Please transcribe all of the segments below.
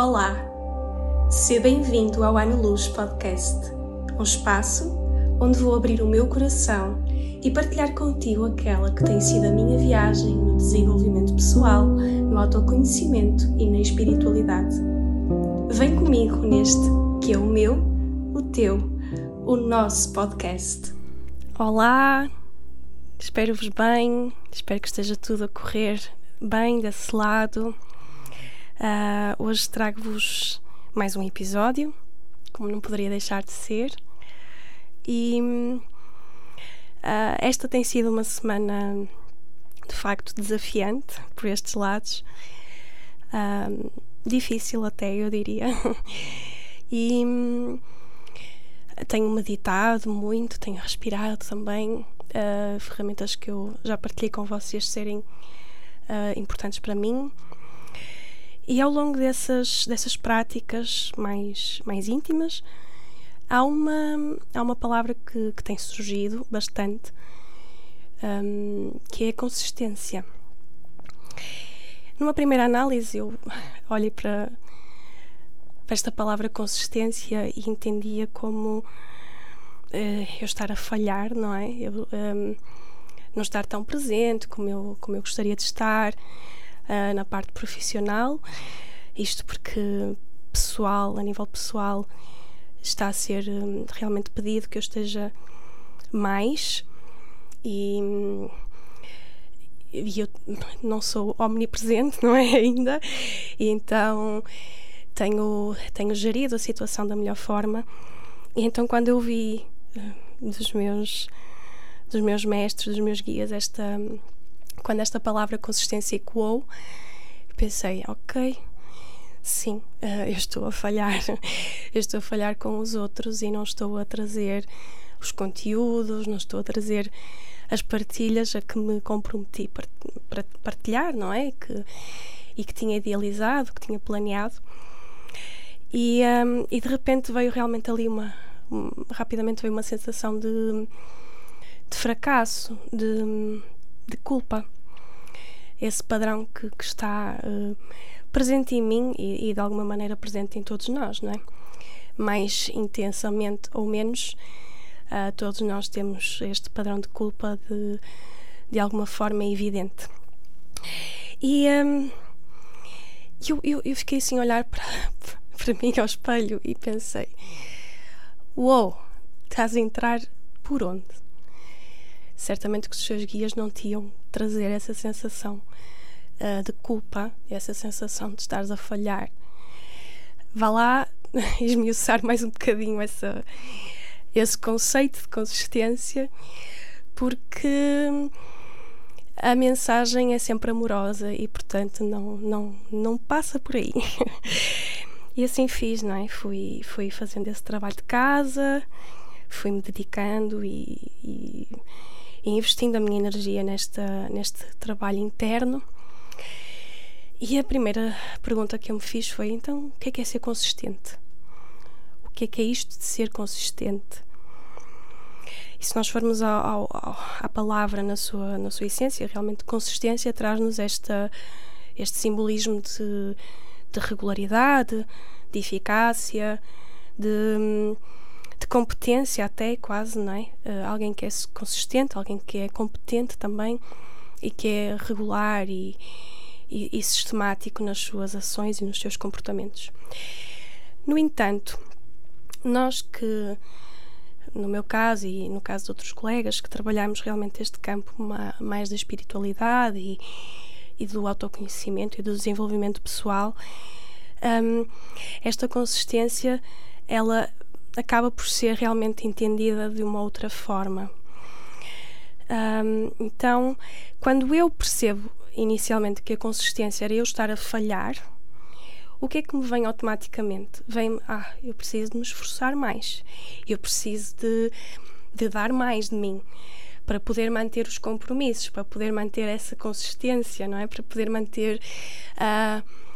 Olá, seja bem-vindo ao Ano Luz Podcast, um espaço onde vou abrir o meu coração e partilhar contigo aquela que tem sido a minha viagem no desenvolvimento pessoal, no autoconhecimento e na espiritualidade. Vem comigo neste que é o meu, o teu, o nosso podcast. Olá, espero-vos bem, espero que esteja tudo a correr bem desse lado. Uh, hoje trago-vos mais um episódio, como não poderia deixar de ser. E uh, esta tem sido uma semana de facto desafiante por estes lados, uh, difícil até, eu diria. e tenho meditado muito, tenho respirado também. ferramentas que eu já partilhei com vocês serem importantes para mim e ao longo dessas, dessas práticas mais, mais íntimas, há uma, há uma palavra que, que tem surgido bastante, um, que é a consistência. Numa primeira análise, eu olhei para, para esta palavra consistência e entendia como uh, eu estar a falhar, não é? Eu, um, não estar tão presente como eu, como eu gostaria de estar uh, na parte profissional. Isto porque pessoal, a nível pessoal, está a ser um, realmente pedido que eu esteja mais e, e eu não sou omnipresente, não é ainda, e então tenho, tenho gerido a situação da melhor forma. E então quando eu vi uh, dos meus dos meus mestres, dos meus guias esta quando esta palavra consistência ecoou, pensei, ok, sim, uh, eu estou a falhar, eu estou a falhar com os outros e não estou a trazer os conteúdos, não estou a trazer as partilhas a que me comprometi para partilhar, não é? Que, e que tinha idealizado, que tinha planeado. E, um, e de repente veio realmente ali uma. Um, rapidamente veio uma sensação de, de fracasso, de, de culpa esse padrão que, que está uh, presente em mim e, e, de alguma maneira presente em todos nós, não é? Mais intensamente ou menos, uh, todos nós temos este padrão de culpa de, de alguma forma evidente. E um, eu, eu, eu, fiquei assim a olhar para, para mim ao espelho e pensei: Uou, wow, estás a entrar por onde? Certamente que os seus guias não te iam trazer essa sensação uh, de culpa, essa sensação de estares a falhar. Vá lá esmiuçar mais um bocadinho essa, esse conceito de consistência, porque a mensagem é sempre amorosa e, portanto, não, não, não passa por aí. e assim fiz, não é? Fui, fui fazendo esse trabalho de casa, fui me dedicando e e investindo a minha energia nesta, neste trabalho interno. E a primeira pergunta que eu me fiz foi: então, o que é, que é ser consistente? O que é que é isto de ser consistente? E se nós formos ao, ao, ao, à palavra na sua, na sua essência, realmente consistência traz-nos esta, este simbolismo de, de regularidade, de eficácia, de de competência até quase, não é? Uh, alguém que é consistente, alguém que é competente também e que é regular e, e, e sistemático nas suas ações e nos seus comportamentos. No entanto, nós que no meu caso e no caso de outros colegas que trabalhamos realmente este campo mais da espiritualidade e, e do autoconhecimento e do desenvolvimento pessoal, um, esta consistência ela acaba por ser realmente entendida de uma outra forma. Um, então, quando eu percebo inicialmente que a consistência era eu estar a falhar, o que é que me vem automaticamente? Vem-me, ah, eu preciso de me esforçar mais, eu preciso de, de dar mais de mim para poder manter os compromissos, para poder manter essa consistência, não é? Para poder manter. Uh,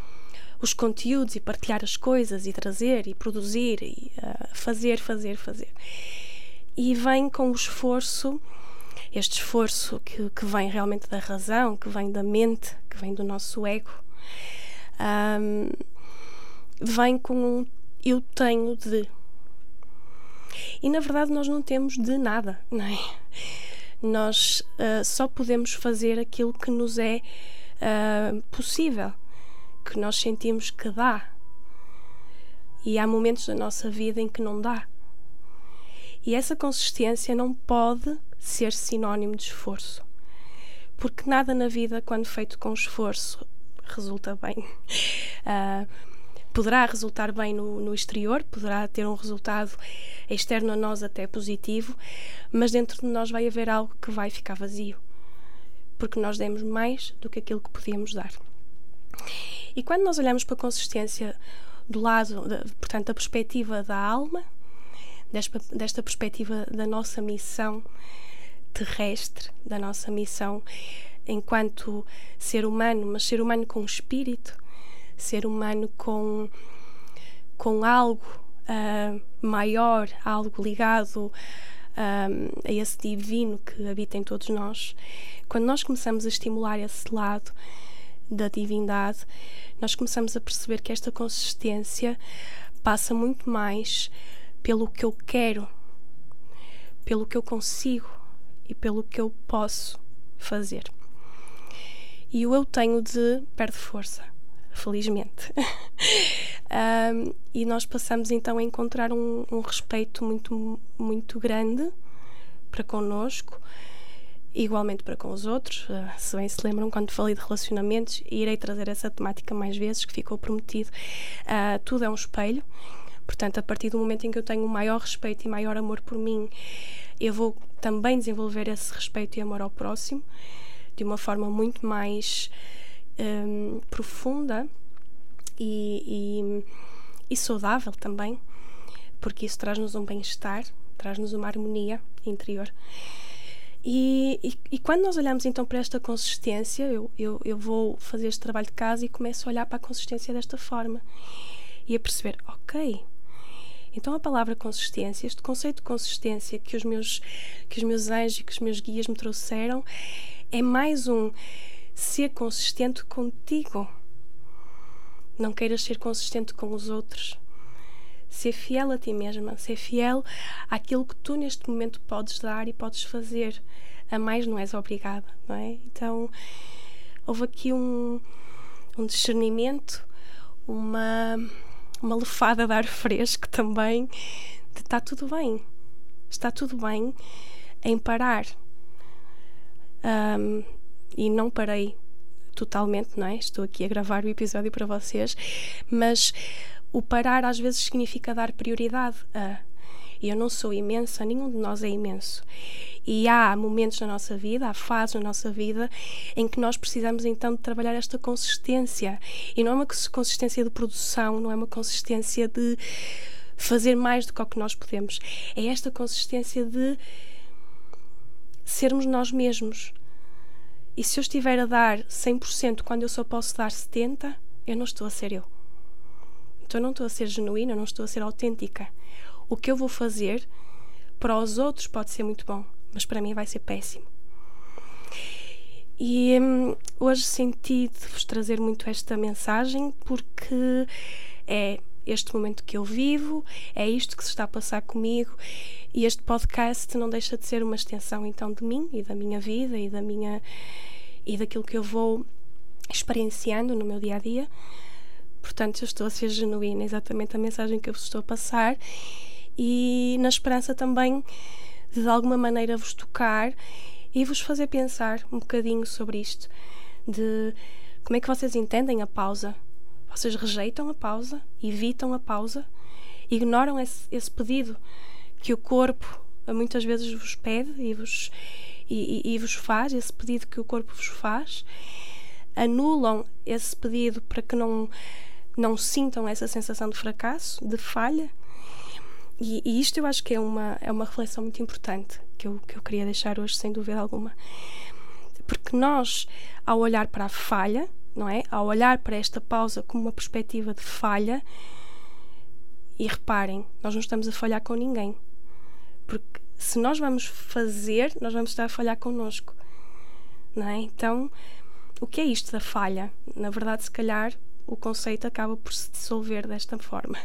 os conteúdos e partilhar as coisas e trazer e produzir e uh, fazer, fazer, fazer. E vem com o esforço, este esforço que, que vem realmente da razão, que vem da mente, que vem do nosso ego, um, vem com um eu tenho de. E na verdade nós não temos de nada, não é? Nós uh, só podemos fazer aquilo que nos é uh, possível, que nós sentimos que dá. E há momentos da nossa vida em que não dá. E essa consistência não pode ser sinónimo de esforço. Porque nada na vida, quando feito com esforço, resulta bem. Uh, poderá resultar bem no, no, exterior, poderá ter um resultado externo a nós até positivo, mas dentro de nós vai haver algo que vai ficar vazio, porque nós demos mais do que aquilo que podíamos dar. E quando nós olhamos para a consistência do lado, de, portanto, da perspectiva da alma, desta, desta perspectiva da nossa missão terrestre, da nossa missão enquanto ser humano, mas ser humano com espírito, ser humano com, com algo uh, maior, algo ligado uh, a esse divino que habita em todos nós. Quando nós começamos a estimular esse lado da divindade, nós começamos a perceber que esta consistência passa muito mais pelo que eu quero, pelo que eu consigo e pelo que eu posso fazer. E o eu tenho de perde força felizmente. um, e nós passamos então a encontrar um, um, respeito muito, muito grande para connosco, igualmente para com os outros. Uh, se bem se lembram, quando falei de relacionamentos, irei trazer essa temática mais vezes, que ficou prometido. Uh, tudo é um espelho. Portanto, a partir do momento em que eu tenho maior respeito e maior amor por mim, eu vou também desenvolver esse respeito e amor ao próximo de uma forma muito mais um, profunda e, e, e, saudável também, porque isso traz-nos um bem-estar, traz-nos uma harmonia interior. E, e, e, quando nós olhamos então para esta consistência, eu, eu, eu vou fazer este trabalho de casa e começo a olhar para a consistência desta forma e a perceber, ok, então a palavra consistência, este conceito de consistência que os meus, que os meus anjos e que os meus guias me trouxeram, é mais um ser consistente contigo. Não queiras ser consistente com os outros. Ser fiel a ti mesma, ser fiel àquilo que tu neste momento podes dar e podes fazer. A mais não és obrigada, não é? Então houve aqui um, um discernimento, uma, uma lefada de ar fresco também, de está tudo bem. Está tudo bem em parar. Um, e não parei totalmente, não é? Estou aqui a gravar o episódio para vocês, mas o parar às vezes significa dar prioridade a. E eu não sou imensa, nenhum de nós é imenso. E há momentos na nossa vida, há fases na nossa vida em que nós precisamos então de trabalhar esta consistência. E não é uma consistência de produção, não é uma consistência de fazer mais do que o que nós podemos. É esta consistência de sermos nós mesmos, e se eu estiver a dar 100% quando eu só posso dar 70%, eu não estou a ser eu. Então eu não estou a ser genuína, eu não estou a ser autêntica. O que eu vou fazer para os outros pode ser muito bom, mas para mim vai ser péssimo. E hum, hoje senti de vos trazer muito esta mensagem porque é este momento que eu vivo, é isto que se está a passar comigo e este podcast não deixa de ser uma extensão então de mim e da minha vida e da minha e daquilo que eu vou experienciando no meu dia a dia. Portanto, eu estou a ser genuína, exatamente a mensagem que eu vos estou a passar. E na esperança também de de alguma maneira vos tocar e vos fazer pensar um bocadinho sobre isto, de como é que vocês entendem a pausa. Vocês rejeitam a pausa, evitam a pausa, ignoram esse, esse pedido que o corpo muitas vezes vos pede e vos, e, e, e vos faz, esse pedido que o corpo vos faz, anulam esse pedido para que não, não sintam essa sensação de fracasso, de falha. E, e, isto eu acho que é uma, é uma reflexão muito importante que eu, que eu queria deixar hoje, sem dúvida alguma. Porque nós, ao olhar para a falha, não é? Ao olhar para esta pausa como uma perspectiva de falha, e reparem, nós não estamos a falhar com ninguém. Porque se nós vamos fazer, nós vamos estar a falhar connosco. Não é? Então, o que é isto da falha? Na verdade, se calhar, o conceito acaba por se dissolver desta forma.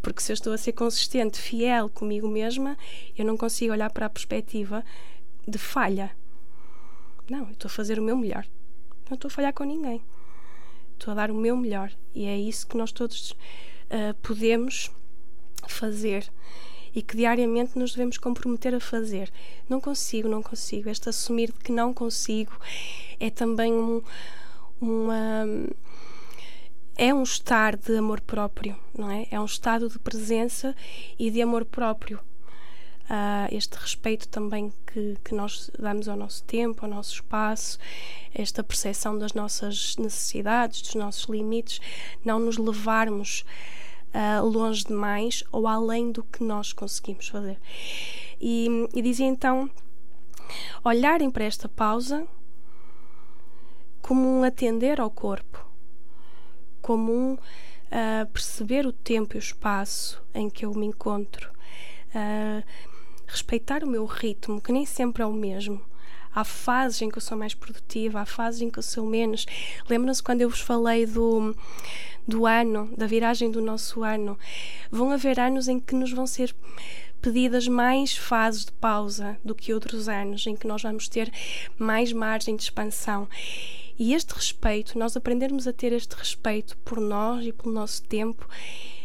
Porque se eu estou a ser consistente, fiel comigo mesma, eu não consigo olhar para a perspectiva de falha. Não, eu estou a fazer o meu melhor. Não estou a falhar com ninguém. Estou a dar o meu melhor. E é isso que nós todos uh, podemos fazer e que diariamente nos devemos comprometer a fazer. Não consigo, não consigo. Este assumir de que não consigo é também um, uma é um estar de amor próprio, não é? É um estado de presença e de amor próprio. Uh, este respeito também que, que nós damos ao nosso tempo, ao nosso espaço, esta percepção das nossas necessidades, dos nossos limites, não nos levarmos uh, longe demais ou além do que nós conseguimos fazer. E, e dizia então: olharem para esta pausa como um atender ao corpo comum uh, perceber o tempo e o espaço em que eu me encontro, uh, respeitar o meu ritmo, que nem sempre é o mesmo. Há fases em que eu sou mais produtiva, há fases em que eu sou menos. Lembram-se quando eu vos falei do, do ano, da viragem do nosso ano? Vão haver anos em que nos vão ser pedidas mais fases de pausa do que outros anos, em que nós vamos ter mais margem de expansão. E este respeito, nós aprendermos a ter este respeito por nós e pelo nosso tempo,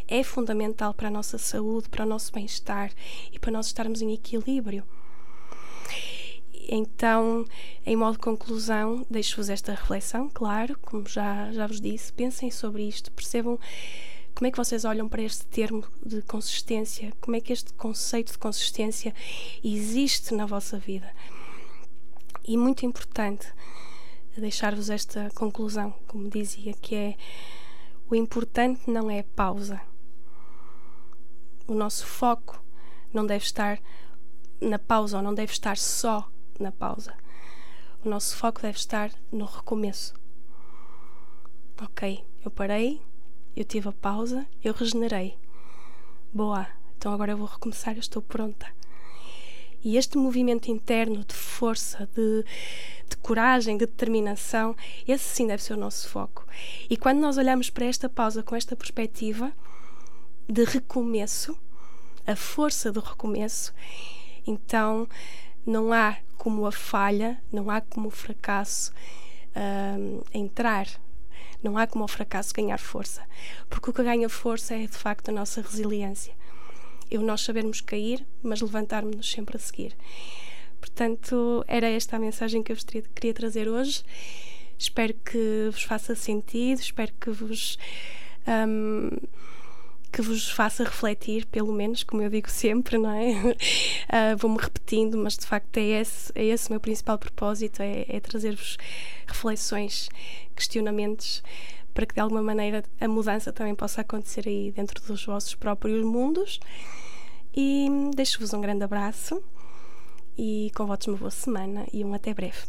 é fundamental para a nossa saúde, para o nosso bem-estar e para nós estarmos em equilíbrio. Então, em modo de conclusão, deixo-vos esta reflexão, claro, como já, já vos disse, pensem sobre isto, percebam como é que vocês olham para este termo de consistência, como é que este conceito de consistência existe na vossa vida. E muito importante, deixar-vos esta conclusão, como dizia, que é o importante não é a pausa. O nosso foco não deve estar na pausa ou não deve estar só na pausa. O nosso foco deve estar no recomeço. Ok, eu parei, eu tive a pausa, eu regenerei. Boa, então agora eu vou recomeçar, eu estou pronta. E este movimento interno de força, de, de coragem, de determinação, esse sim deve ser o nosso foco. E quando nós olhamos para esta pausa com esta perspectiva de recomeço, a força do recomeço, então não há como a falha, não há como o fracasso uh, entrar. Não há como o fracasso ganhar força, porque o que ganha força é de facto a nossa resiliência eu nós sabermos cair, mas levantarmos-nos sempre a seguir. Portanto, era esta a mensagem que eu queria trazer hoje. Espero que vos faça sentido, espero que vos. Um, que vos faça refletir, pelo menos, como eu digo sempre, não é? Uh, Vou-me repetindo, mas de facto é esse, é esse o meu principal propósito: é, é trazer-vos reflexões, questionamentos para que de alguma maneira a mudança também possa acontecer aí dentro dos vossos próprios mundos. E deixo-vos um grande abraço e com votos uma boa semana e um até breve.